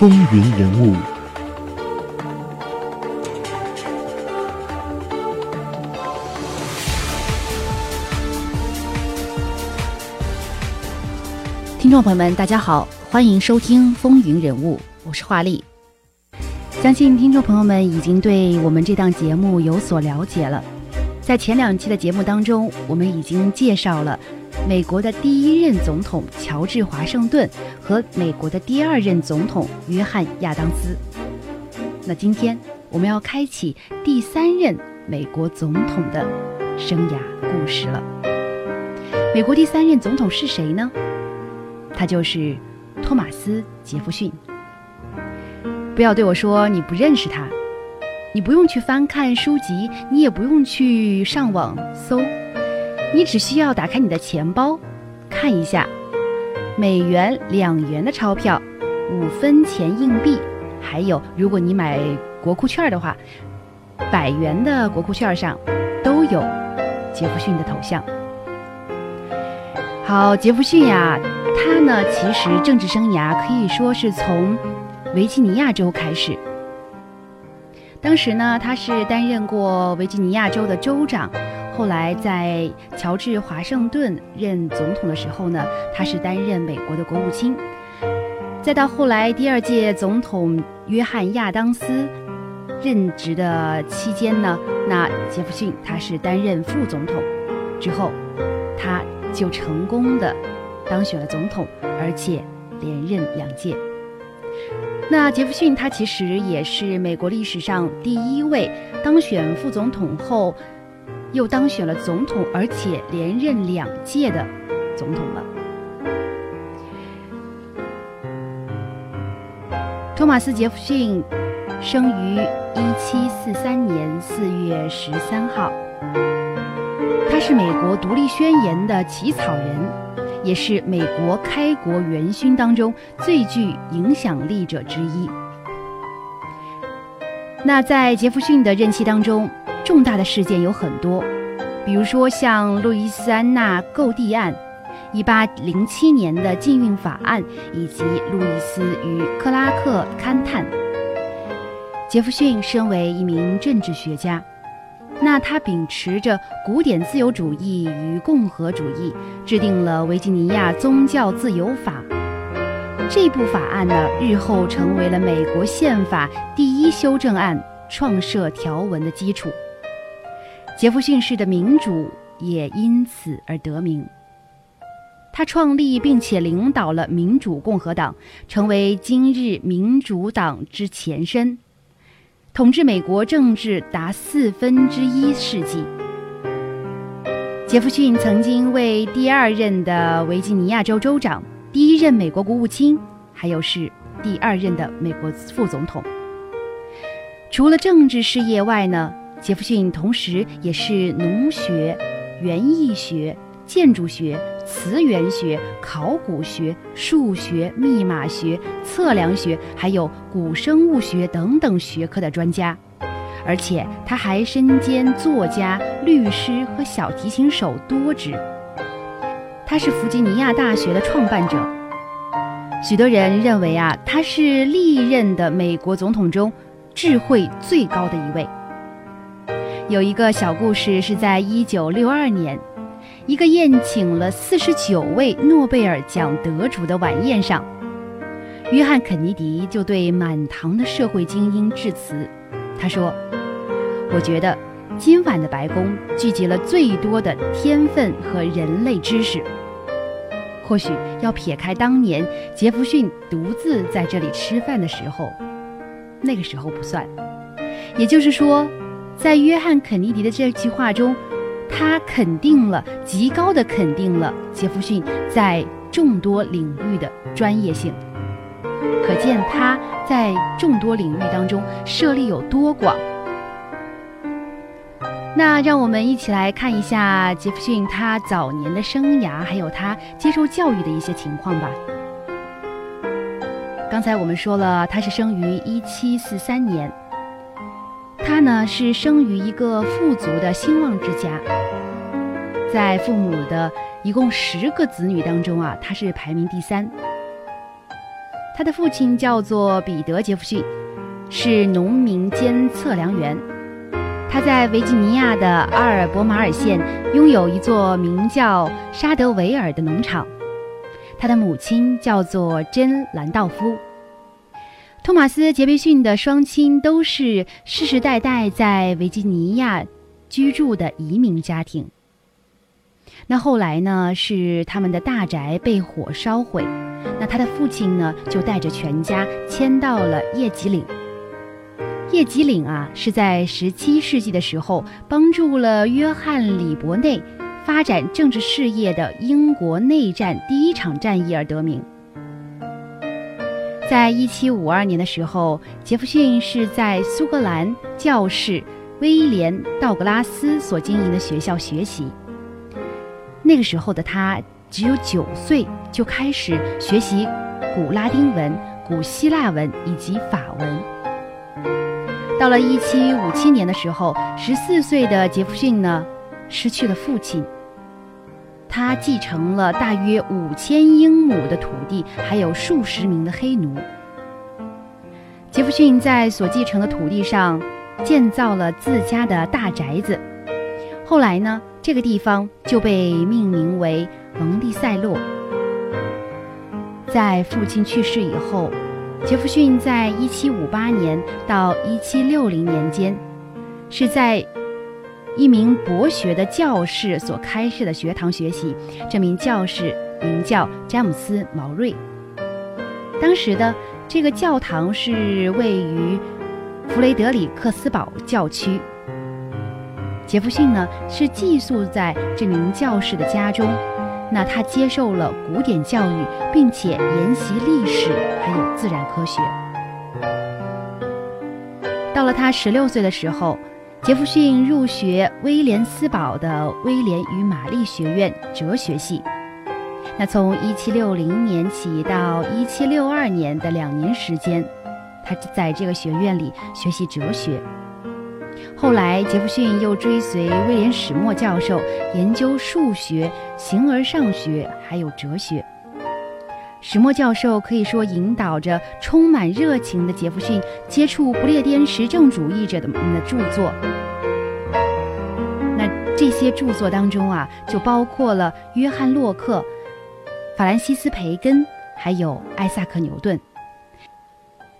风云人物，听众朋友们，大家好，欢迎收听《风云人物》，我是华丽。相信听众朋友们已经对我们这档节目有所了解了。在前两期的节目当中，我们已经介绍了美国的第一任总统乔治华盛顿和美国的第二任总统约翰亚当斯。那今天我们要开启第三任美国总统的生涯故事了。美国第三任总统是谁呢？他就是托马斯·杰弗逊。不要对我说你不认识他。你不用去翻看书籍，你也不用去上网搜，你只需要打开你的钱包，看一下美元、两元的钞票、五分钱硬币，还有如果你买国库券的话，百元的国库券上都有杰弗逊的头像。好，杰弗逊呀，他呢其实政治生涯可以说是从维吉尼亚州开始。当时呢，他是担任过维吉尼亚州的州长，后来在乔治华盛顿任总统的时候呢，他是担任美国的国务卿。再到后来第二届总统约翰亚当斯任职的期间呢，那杰弗逊他是担任副总统，之后他就成功的当选了总统，而且连任两届。那杰弗逊他其实也是美国历史上第一位当选副总统后，又当选了总统，而且连任两届的总统了。托马斯·杰弗逊生于一七四三年四月十三号，他是美国独立宣言的起草人。也是美国开国元勋当中最具影响力者之一。那在杰弗逊的任期当中，重大的事件有很多，比如说像路易斯安那购地案、1807年的禁运法案以及路易斯与克拉克勘探。杰弗逊身为一名政治学家。那他秉持着古典自由主义与共和主义，制定了维吉尼亚宗教自由法。这部法案呢，日后成为了美国宪法第一修正案创设条文的基础。杰弗逊式的民主也因此而得名。他创立并且领导了民主共和党，成为今日民主党之前身。统治美国政治达四分之一世纪。杰弗逊曾经为第二任的维吉尼亚州州长、第一任美国国务卿，还有是第二任的美国副总统。除了政治事业外呢，杰弗逊同时也是农学、园艺学、建筑学。词源学、考古学、数学、密码学、测量学，还有古生物学等等学科的专家，而且他还身兼作家、律师和小提琴手多职。他是弗吉尼亚大学的创办者，许多人认为啊，他是历任的美国总统中智慧最高的一位。有一个小故事是在一九六二年。一个宴请了四十九位诺贝尔奖得主的晚宴上，约翰·肯尼迪就对满堂的社会精英致辞。他说：“我觉得今晚的白宫聚集了最多的天分和人类知识。或许要撇开当年杰弗逊独自在这里吃饭的时候，那个时候不算。也就是说，在约翰·肯尼迪的这句话中。”他肯定了，极高的肯定了杰弗逊在众多领域的专业性，可见他在众多领域当中涉猎有多广。那让我们一起来看一下杰弗逊他早年的生涯，还有他接受教育的一些情况吧。刚才我们说了，他是生于一七四三年。他呢是生于一个富足的兴旺之家，在父母的一共十个子女当中啊，他是排名第三。他的父亲叫做彼得·杰弗逊，是农民兼测量员。他在维吉尼亚的阿尔伯马尔县拥有一座名叫沙德维尔的农场。他的母亲叫做珍·兰道夫。托马斯·杰斐逊的双亲都是世世代代在维吉尼亚居住的移民家庭。那后来呢，是他们的大宅被火烧毁，那他的父亲呢，就带着全家迁到了叶吉岭。叶吉岭啊，是在17世纪的时候帮助了约翰·里伯内发展政治事业的英国内战第一场战役而得名。在1752年的时候，杰弗逊是在苏格兰教士威廉·道格拉斯所经营的学校学习。那个时候的他只有九岁，就开始学习古拉丁文、古希腊文以及法文。到了一七五七年的时候，十四岁的杰弗逊呢，失去了父亲。他继承了大约五千英亩的土地，还有数十名的黑奴。杰弗逊在所继承的土地上建造了自家的大宅子。后来呢，这个地方就被命名为蒙蒂塞洛。在父亲去世以后。杰弗逊在1758年到1760年间，是在一名博学的教士所开设的学堂学习。这名教士名叫詹姆斯·毛瑞。当时的这个教堂是位于弗雷德里克斯堡教区。杰弗逊呢是寄宿在这名教士的家中。那他接受了古典教育，并且研习历史还有自然科学。到了他十六岁的时候，杰弗逊入学威廉斯堡的威廉与玛丽学院哲学系。那从一七六零年起到一七六二年的两年时间，他在这个学院里学习哲学。后来，杰弗逊又追随威廉史默教授研究数学、形而上学，还有哲学。史墨教授可以说引导着充满热情的杰弗逊接触不列颠实证主义者的的著作。那这些著作当中啊，就包括了约翰·洛克、法兰西斯·培根，还有艾萨克·牛顿。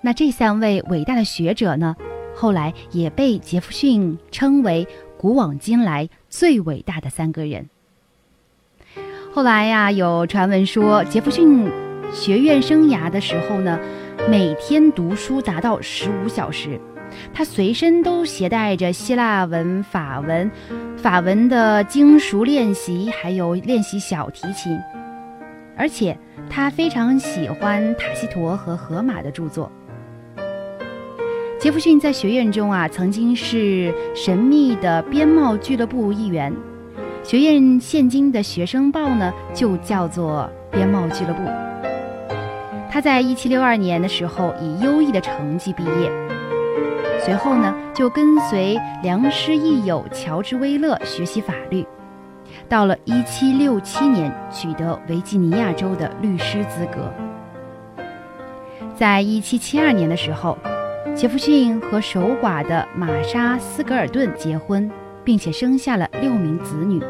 那这三位伟大的学者呢？后来也被杰弗逊称为古往今来最伟大的三个人。后来呀，有传闻说，杰弗逊学院生涯的时候呢，每天读书达到十五小时，他随身都携带着希腊文、法文、法文的精熟练习，还有练习小提琴，而且他非常喜欢塔西佗和荷马的著作。杰弗逊在学院中啊，曾经是神秘的边贸俱乐部一员。学院现今的学生报呢，就叫做边贸俱乐部。他在一七六二年的时候以优异的成绩毕业，随后呢就跟随良师益友乔治威勒学习法律，到了一七六七年取得维吉尼亚州的律师资格。在一七七二年的时候。杰弗逊和守寡的玛莎·斯格尔顿结婚，并且生下了六名子女。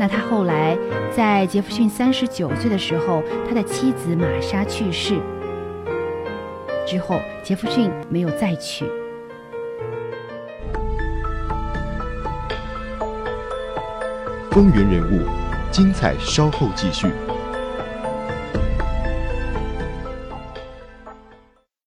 那他后来在杰弗逊三十九岁的时候，他的妻子玛莎去世之后，杰弗逊没有再娶。风云人物，精彩稍后继续。